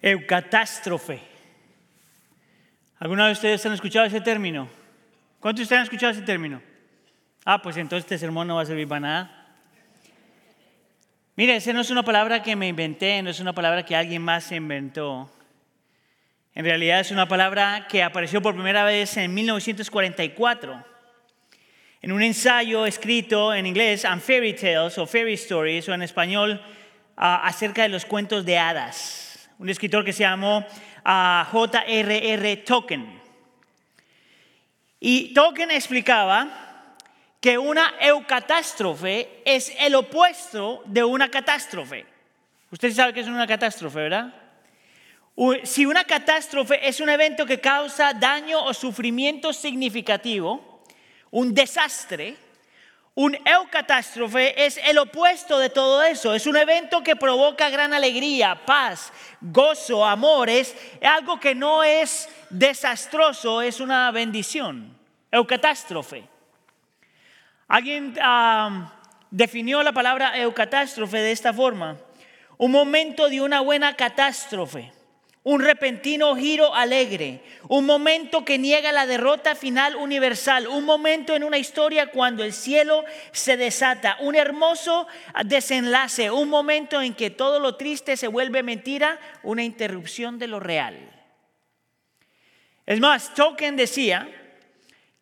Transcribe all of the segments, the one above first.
Eucatástrofe. ¿Alguna de ustedes han escuchado ese término? ¿Cuántos de ustedes han escuchado ese término? Ah, pues entonces este sermón no va a servir para nada. Mire, esa no es una palabra que me inventé, no es una palabra que alguien más se inventó. En realidad es una palabra que apareció por primera vez en 1944 en un ensayo escrito en inglés, on fairy tales o fairy stories, o en español, ah, acerca de los cuentos de hadas un escritor que se llamó ah, J.R.R. Tolkien. Y Tolkien explicaba que una eucatástrofe es el opuesto de una catástrofe. Usted sabe que es una catástrofe, ¿verdad? Si una catástrofe es un evento que causa daño o sufrimiento significativo, un desastre, un eucatástrofe es el opuesto de todo eso. Es un evento que provoca gran alegría, paz, gozo, amor. Es algo que no es desastroso, es una bendición. Eucatástrofe. Alguien definió la palabra eucatástrofe de esta forma. Un momento de una buena catástrofe un repentino giro alegre, un momento que niega la derrota final universal, un momento en una historia cuando el cielo se desata, un hermoso desenlace, un momento en que todo lo triste se vuelve mentira, una interrupción de lo real. Es más, Tolkien decía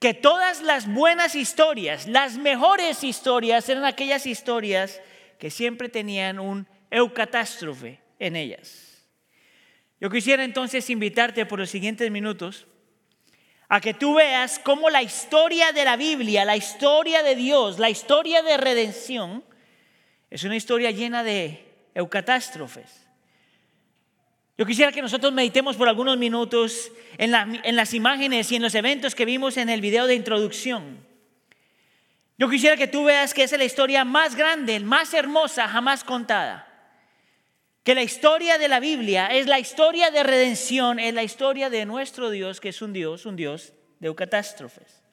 que todas las buenas historias, las mejores historias, eran aquellas historias que siempre tenían un eucatástrofe en ellas. Yo quisiera entonces invitarte por los siguientes minutos a que tú veas cómo la historia de la Biblia, la historia de Dios, la historia de redención, es una historia llena de eucatástrofes. Yo quisiera que nosotros meditemos por algunos minutos en, las imágenes y en los eventos que vimos en el video de introducción. Yo quisiera que tú veas que es la historia más grande, más hermosa jamás contada que la historia de la Biblia es la historia de redención, es la historia de nuestro Dios, que es un Dios, un Dios de catástrofes.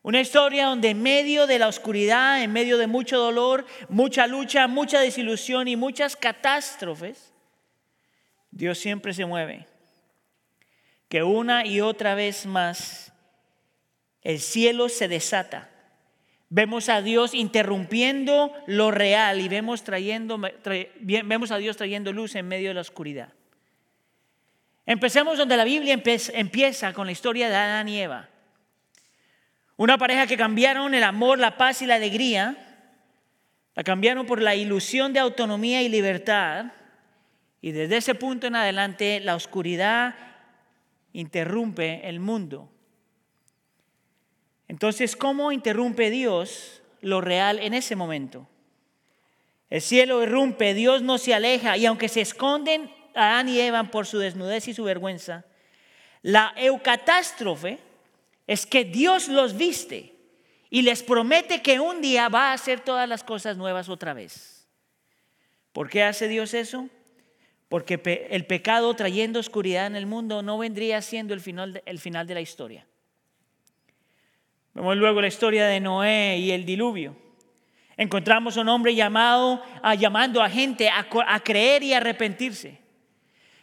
Una historia donde en medio de la oscuridad, en medio de mucho dolor, mucha lucha, mucha desilusión y muchas catástrofes, Dios siempre se mueve. Que una y otra vez más el cielo se desata Vemos a Dios interrumpiendo lo real y vemos, trayendo, vemos a Dios trayendo luz en medio de la oscuridad. Empecemos donde la Biblia empieza con la historia de Adán y Eva. Una pareja que cambiaron el amor, la paz y la alegría, la cambiaron por la ilusión de autonomía y libertad. Y desde ese punto en adelante la oscuridad interrumpe el mundo. Entonces, ¿cómo interrumpe Dios lo real en ese momento? El cielo irrumpe, Dios no se aleja y aunque se esconden Adán y Eva por su desnudez y su vergüenza, la eucatástrofe es que Dios los viste y les promete que un día va a hacer todas las cosas nuevas otra vez. ¿Por qué hace Dios eso? Porque el pecado trayendo oscuridad en el mundo no vendría siendo el final, el final de la historia. Vemos luego la historia de Noé y el diluvio. Encontramos un hombre llamado, a, llamando a gente a, creer y arrepentirse.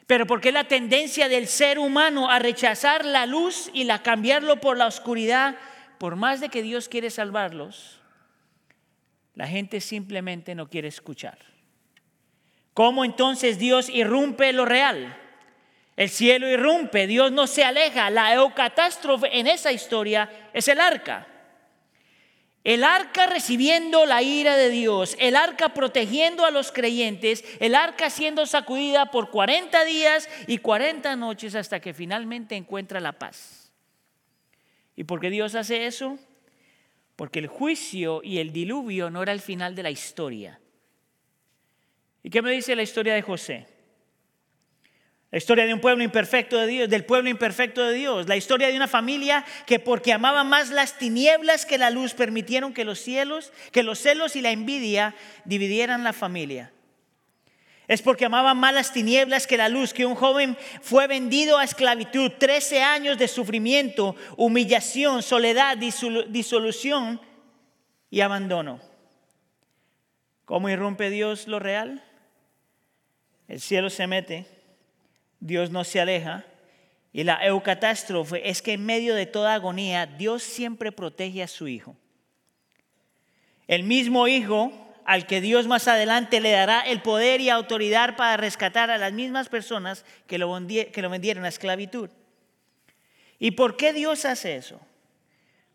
Pero porque la tendencia del ser humano a rechazar la luz y la cambiarlo por la oscuridad, por más de que Dios quiere salvarlos, la gente simplemente no quiere escuchar. ¿Cómo entonces Dios irrumpe lo real? El cielo irrumpe, Dios no se aleja. La eucatástrofe en esa historia es el arca. El arca recibiendo la ira de Dios, el arca protegiendo a los creyentes, el arca siendo sacudida por 40 días y 40 noches hasta que finalmente encuentra la paz. ¿Y por qué Dios hace eso? Porque el juicio y el diluvio no era el final de la historia. ¿Y qué me dice la historia de José? La historia de un pueblo imperfecto de Dios, del pueblo imperfecto de Dios. La historia de una familia que porque amaba más las tinieblas que la luz permitieron que los cielos, que los celos y la envidia dividieran la familia. Es porque amaba más las tinieblas que la luz, que un joven fue vendido a esclavitud, 13 años de sufrimiento, humillación, soledad, disolución y abandono. ¿Cómo irrumpe Dios lo real? El cielo se mete Dios no se aleja. Y la eucatástrofe es que en medio de toda agonía, Dios siempre protege a su Hijo. El mismo Hijo al que Dios más adelante le dará el poder y autoridad para rescatar a las mismas personas que lo, que lo vendieron a esclavitud. ¿Y por qué Dios hace eso?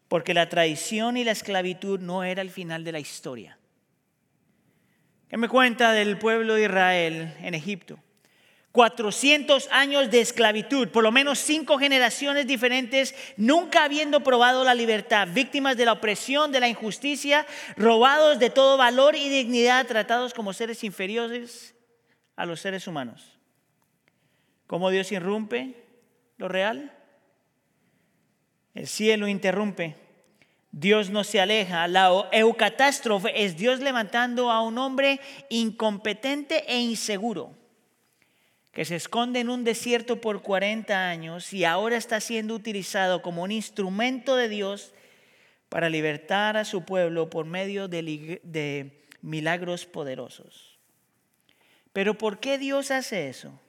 Porque la traición y la esclavitud no era el final de la historia. ¿Qué me cuenta del pueblo de Israel en Egipto? 400 años de esclavitud, por lo menos cinco generaciones diferentes, nunca habiendo probado la libertad, víctimas de la opresión, de la injusticia, robados de todo valor y dignidad, tratados como seres inferiores a los seres humanos. ¿Cómo Dios irrumpe lo real? El cielo interrumpe. Dios no se aleja. La eucatástrofe es Dios levantando a un hombre incompetente e inseguro que se esconde en un desierto por 40 años y ahora está siendo utilizado como un instrumento de Dios para libertar a su pueblo por medio de, milagros poderosos. Pero ¿por qué Dios hace eso?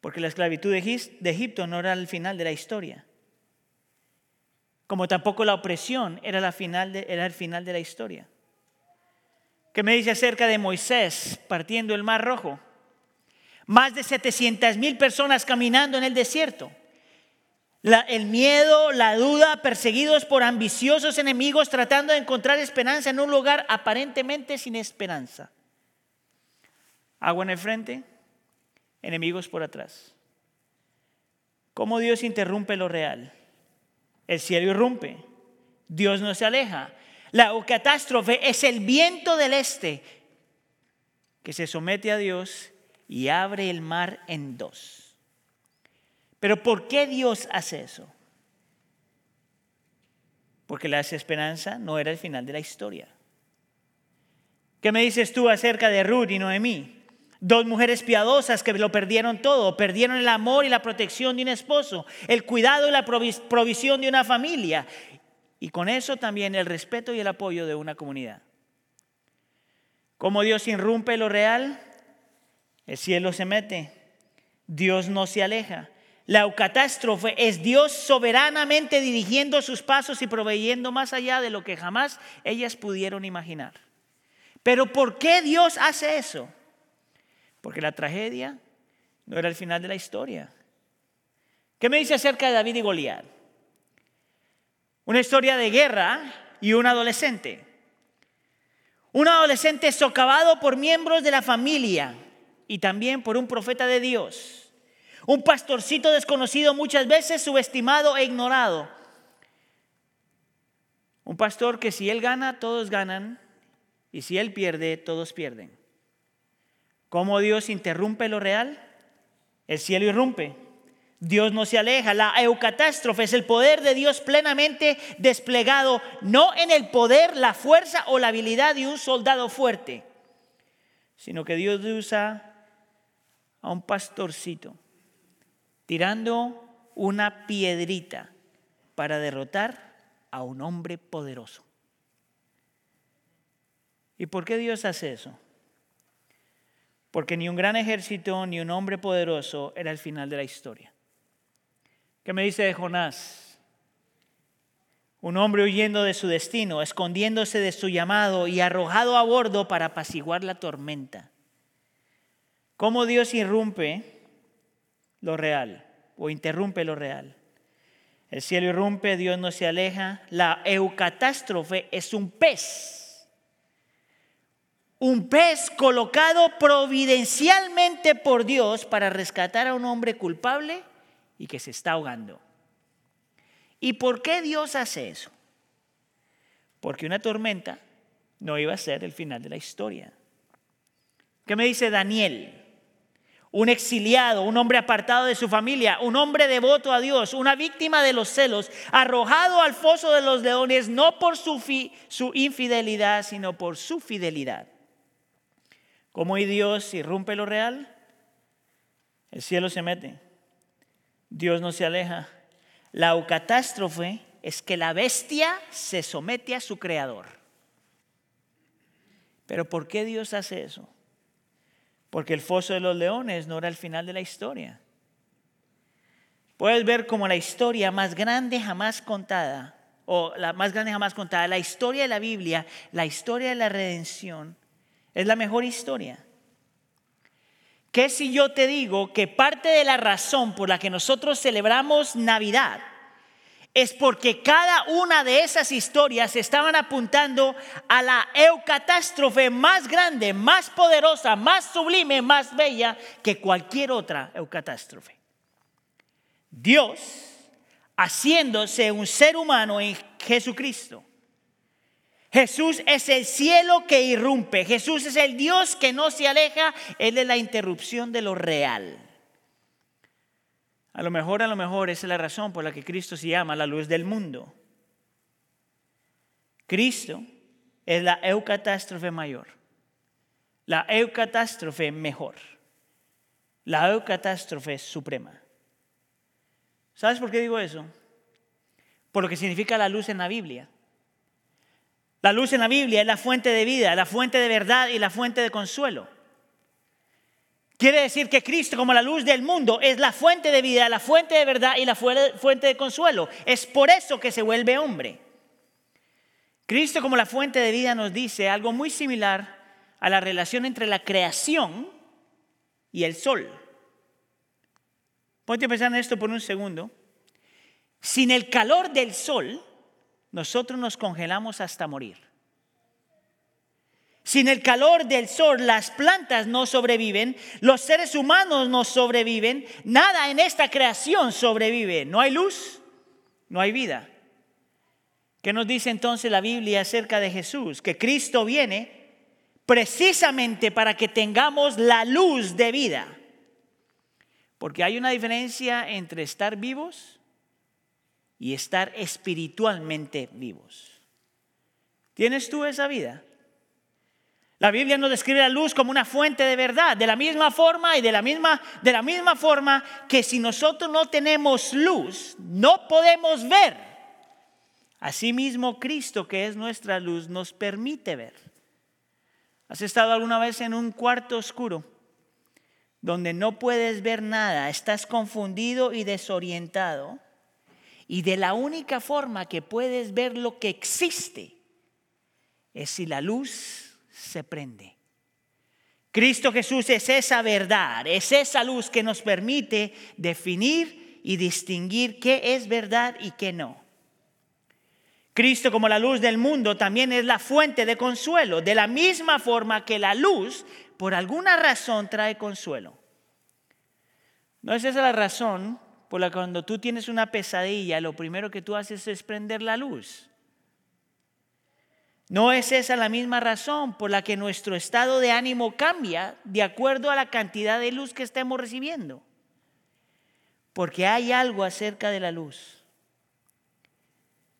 Porque la esclavitud de Egipto no era el final de la historia. Como tampoco la opresión era, era el final de la historia. ¿Qué me dice acerca de Moisés partiendo el mar rojo? Más de 700 mil personas caminando en el desierto. el miedo, la duda, perseguidos por ambiciosos enemigos tratando de encontrar esperanza en un lugar aparentemente sin esperanza. Agua en el frente, enemigos por atrás. ¿Cómo Dios interrumpe lo real? El cielo irrumpe, Dios no se aleja. La catástrofe es el viento del este que se somete a Dios y abre el mar en dos. Pero ¿por qué Dios hace eso? Porque la desesperanza no era el final de la historia. ¿Qué me dices tú acerca de Ruth y Noemí? Dos mujeres piadosas que lo perdieron todo, perdieron el amor y la protección de un esposo, el cuidado y la provisión de una familia, y con eso también el respeto y el apoyo de una comunidad. ¿Cómo Dios irrumpe lo real? El cielo se mete, Dios no se aleja. La catástrofe es Dios soberanamente dirigiendo sus pasos y proveyendo más allá de lo que jamás ellas pudieron imaginar. Pero ¿por qué Dios hace eso? Porque la tragedia no era el final de la historia. ¿Qué me dice acerca de David y Goliat? Una historia de guerra y un adolescente. Un adolescente socavado por miembros de la familia y también por un profeta de Dios. Un pastorcito desconocido muchas veces subestimado e ignorado. Un pastor que si él gana, todos ganan, y si él pierde, todos pierden. ¿Cómo Dios interrumpe lo real? El cielo irrumpe. Dios no se aleja. La eucatástrofe es el poder de Dios plenamente desplegado, no en el poder, la fuerza o la habilidad de un soldado fuerte, sino que Dios usa a un pastorcito tirando una piedrita para derrotar a un hombre poderoso. ¿Y por qué Dios hace eso? Porque ni un gran ejército ni un hombre poderoso era el final de la historia. ¿Qué me dice de Jonás? Un hombre huyendo de su destino, escondiéndose de su llamado y arrojado a bordo para apaciguar la tormenta. ¿Cómo Dios irrumpe lo real o interrumpe lo real? El cielo irrumpe, Dios no se aleja. La eucatástrofe es un pez. Un pez colocado providencialmente por Dios para rescatar a un hombre culpable y que se está ahogando. ¿Y por qué Dios hace eso? Porque una tormenta no iba a ser el final de la historia. ¿Qué me dice Daniel? Un exiliado, un hombre apartado de su familia, un hombre devoto a Dios, una víctima de los celos, arrojado al foso de los leones, no por su, infidelidad, sino por su fidelidad. ¿Cómo hoy Dios irrumpe lo real? El cielo se mete, Dios no se aleja. La catástrofe es que la bestia se somete a su creador. Pero ¿por qué Dios hace eso? Porque el foso de los leones no era el final de la historia. Puedes ver como la historia más grande jamás contada, o la más grande jamás contada, la historia de la Biblia, la historia de la redención, es la mejor historia. ¿Qué si yo te digo que parte de la razón por la que nosotros celebramos Navidad es porque cada una de esas historias estaban apuntando a la eucatástrofe más grande, más poderosa, más sublime, más bella que cualquier otra eucatástrofe? Dios haciéndose un ser humano en Jesucristo Jesús es el cielo que irrumpe. Jesús es el Dios que no se aleja. Él es la interrupción de lo real. A lo mejor, a lo mejor, esa es la razón por la que Cristo se llama la luz del mundo. Cristo es la eucatástrofe mayor, la eucatástrofe mejor, la eucatástrofe suprema. ¿Sabes por qué digo eso? Por lo que significa la luz en la Biblia. La luz en la Biblia es la fuente de vida, la fuente de verdad y la fuente de consuelo. Quiere decir que Cristo como la luz del mundo es la fuente de vida, la fuente de verdad y la fuente de consuelo. Es por eso que se vuelve hombre. Cristo como la fuente de vida nos dice algo muy similar a la relación entre la creación y el sol. Ponte a pensar en esto por un segundo. Sin el calor del sol, nosotros nos congelamos hasta morir. Sin el calor del sol, las plantas no sobreviven, los seres humanos no sobreviven, nada en esta creación sobrevive. No hay luz, no hay vida. ¿Qué nos dice entonces la Biblia acerca de Jesús? Que Cristo viene precisamente para que tengamos la luz de vida. Porque hay una diferencia entre estar vivos y estar espiritualmente vivos. ¿Tienes tú esa vida? La Biblia nos describe la luz como una fuente de verdad, de la misma forma y de la misma, de la misma forma que si nosotros no tenemos luz, no podemos ver. Asimismo, Cristo, que es nuestra luz, nos permite ver. ¿Has estado alguna vez en un cuarto oscuro donde no puedes ver nada, estás confundido y desorientado? Y de la única forma que puedes ver lo que existe es si la luz se prende. Cristo Jesús es esa verdad, es esa luz que nos permite definir y distinguir qué es verdad y qué no. Cristo como la luz del mundo también es la fuente de consuelo, de la misma forma que la luz por alguna razón trae consuelo. ¿No es esa la razón por la que cuando tú tienes una pesadilla, lo primero que tú haces es prender la luz. ¿No es esa la misma razón por la que nuestro estado de ánimo cambia de acuerdo a la cantidad de luz que estemos recibiendo? Porque hay algo acerca de la luz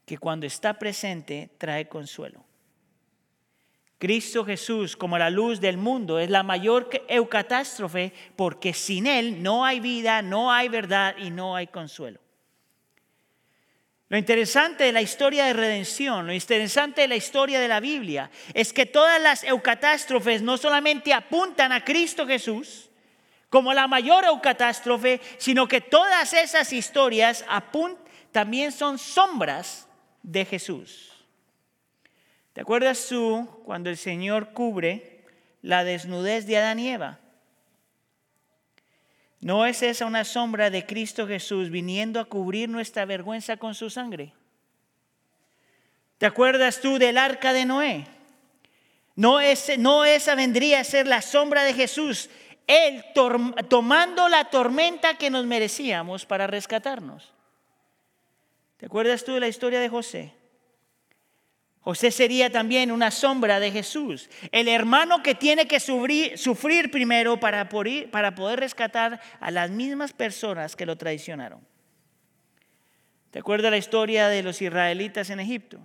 que cuando está presente trae consuelo. Cristo Jesús como la luz del mundo es la mayor eucatástrofe porque sin Él no hay vida, no hay verdad y no hay consuelo. Lo interesante de la historia de redención, lo interesante de la historia de la Biblia es que todas las eucatástrofes no solamente apuntan a Cristo Jesús como la mayor eucatástrofe, sino que todas esas historias también son sombras de Jesús. ¿Te acuerdas tú cuando el Señor cubre la desnudez de Adán y Eva? ¿No es esa una sombra de Cristo Jesús viniendo a cubrir nuestra vergüenza con su sangre? ¿Te acuerdas tú del arca de Noé? No, no esa vendría a ser la sombra de Jesús, Él tomando la tormenta que nos merecíamos para rescatarnos. ¿Te acuerdas tú de la historia de José? José sería también una sombra de Jesús, el hermano que tiene que sufrir, primero para poder rescatar a las mismas personas que lo traicionaron. ¿Te acuerdas la historia de los israelitas en Egipto?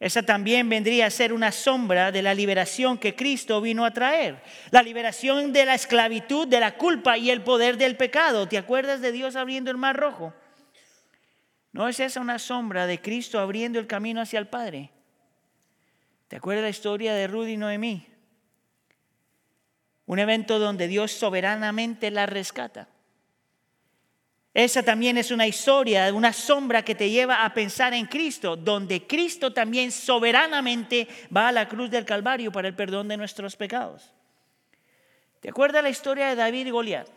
Esa también vendría a ser una sombra de la liberación que Cristo vino a traer. La liberación de la esclavitud, de la culpa y el poder del pecado. ¿Te acuerdas de Dios abriendo el mar rojo? ¿No es esa una sombra de Cristo abriendo el camino hacia el Padre? ¿Te acuerdas la historia de Rudy y Noemí? un evento donde Dios soberanamente la rescata. Esa también es una historia, una sombra que te lleva a pensar en Cristo, donde Cristo también soberanamente va a la cruz del Calvario para el perdón de nuestros pecados. ¿Te acuerdas la historia de David y Goliat?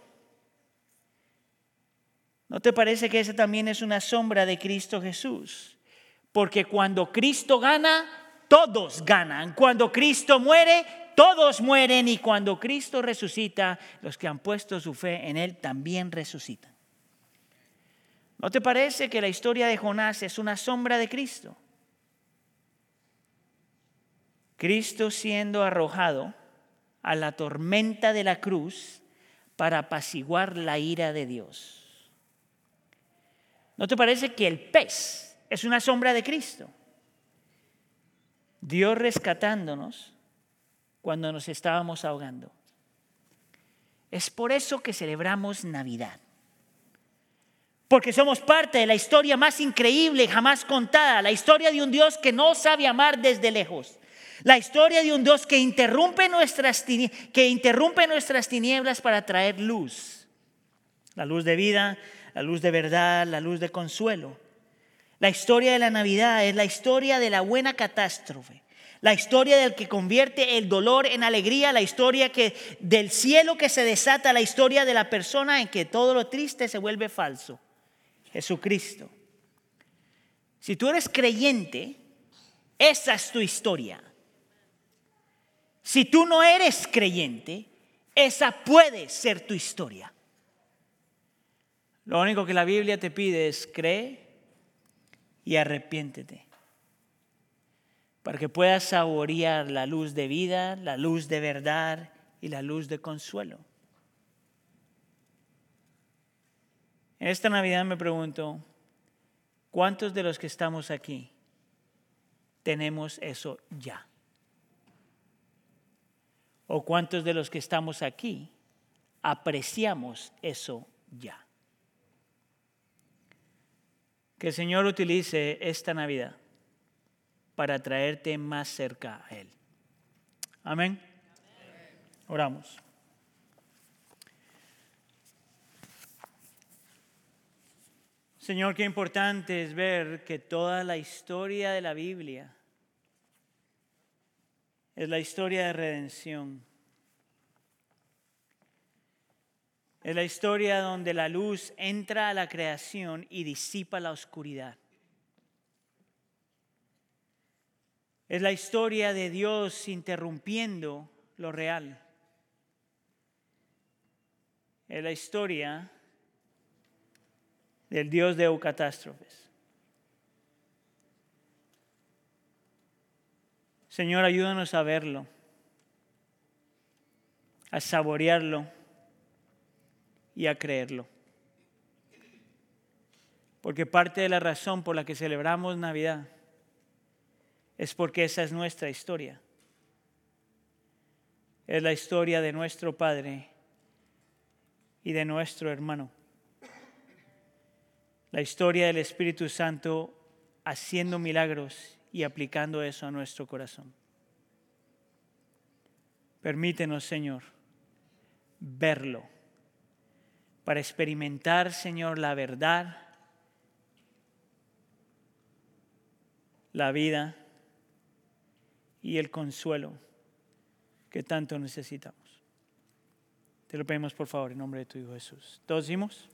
¿No te parece que esa también es una sombra de Cristo Jesús? Porque cuando Cristo gana, todos ganan. Cuando Cristo muere, todos mueren. Y cuando Cristo resucita, los que han puesto su fe en Él también resucitan. ¿No te parece que la historia de Jonás es una sombra de Cristo? Cristo siendo arrojado a la tormenta de la cruz para apaciguar la ira de Dios. ¿No te parece que el pez es una sombra de Cristo? Dios rescatándonos cuando nos estábamos ahogando. Es por eso que celebramos Navidad. Porque somos parte de la historia más increíble jamás contada, la historia de un Dios que no sabe amar desde lejos, la historia de un Dios que interrumpe nuestras, que interrumpe nuestras tinieblas para traer luz, la luz de vida, la luz de verdad, la luz de consuelo. La historia de la Navidad es la historia de la buena catástrofe, la historia del que convierte el dolor en alegría, la historia que del cielo que se desata, la historia de la persona en que todo lo triste se vuelve falso. Jesucristo. Si tú eres creyente, esa es tu historia. Si tú no eres creyente, esa puede ser tu historia. Lo único que la Biblia te pide es cree y arrepiéntete. Para que puedas saborear la luz de vida, la luz de verdad y la luz de consuelo. En esta Navidad me pregunto, ¿cuántos de los que estamos aquí tenemos eso ya? ¿O cuántos de los que estamos aquí apreciamos eso ya? Que el Señor utilice esta Navidad para traerte más cerca a Él. Amén. Oramos. Señor, qué importante es ver que toda la historia de la Biblia es la historia de redención. Es la historia donde la luz entra a la creación y disipa la oscuridad. Es la historia de Dios interrumpiendo lo real. Es la historia del Dios de eucatástrofes. Señor, ayúdanos a verlo, a saborearlo y a creerlo. Porque parte de la razón por la que celebramos Navidad es porque esa es nuestra historia. Es la historia de nuestro Padre y de nuestro hermano la historia del Espíritu Santo haciendo milagros y aplicando eso a nuestro corazón. Permítenos, Señor, verlo para experimentar, Señor, la verdad, la vida y el consuelo que tanto necesitamos. Te lo pedimos por favor en nombre de tu Hijo Jesús. ¿Todos decimos?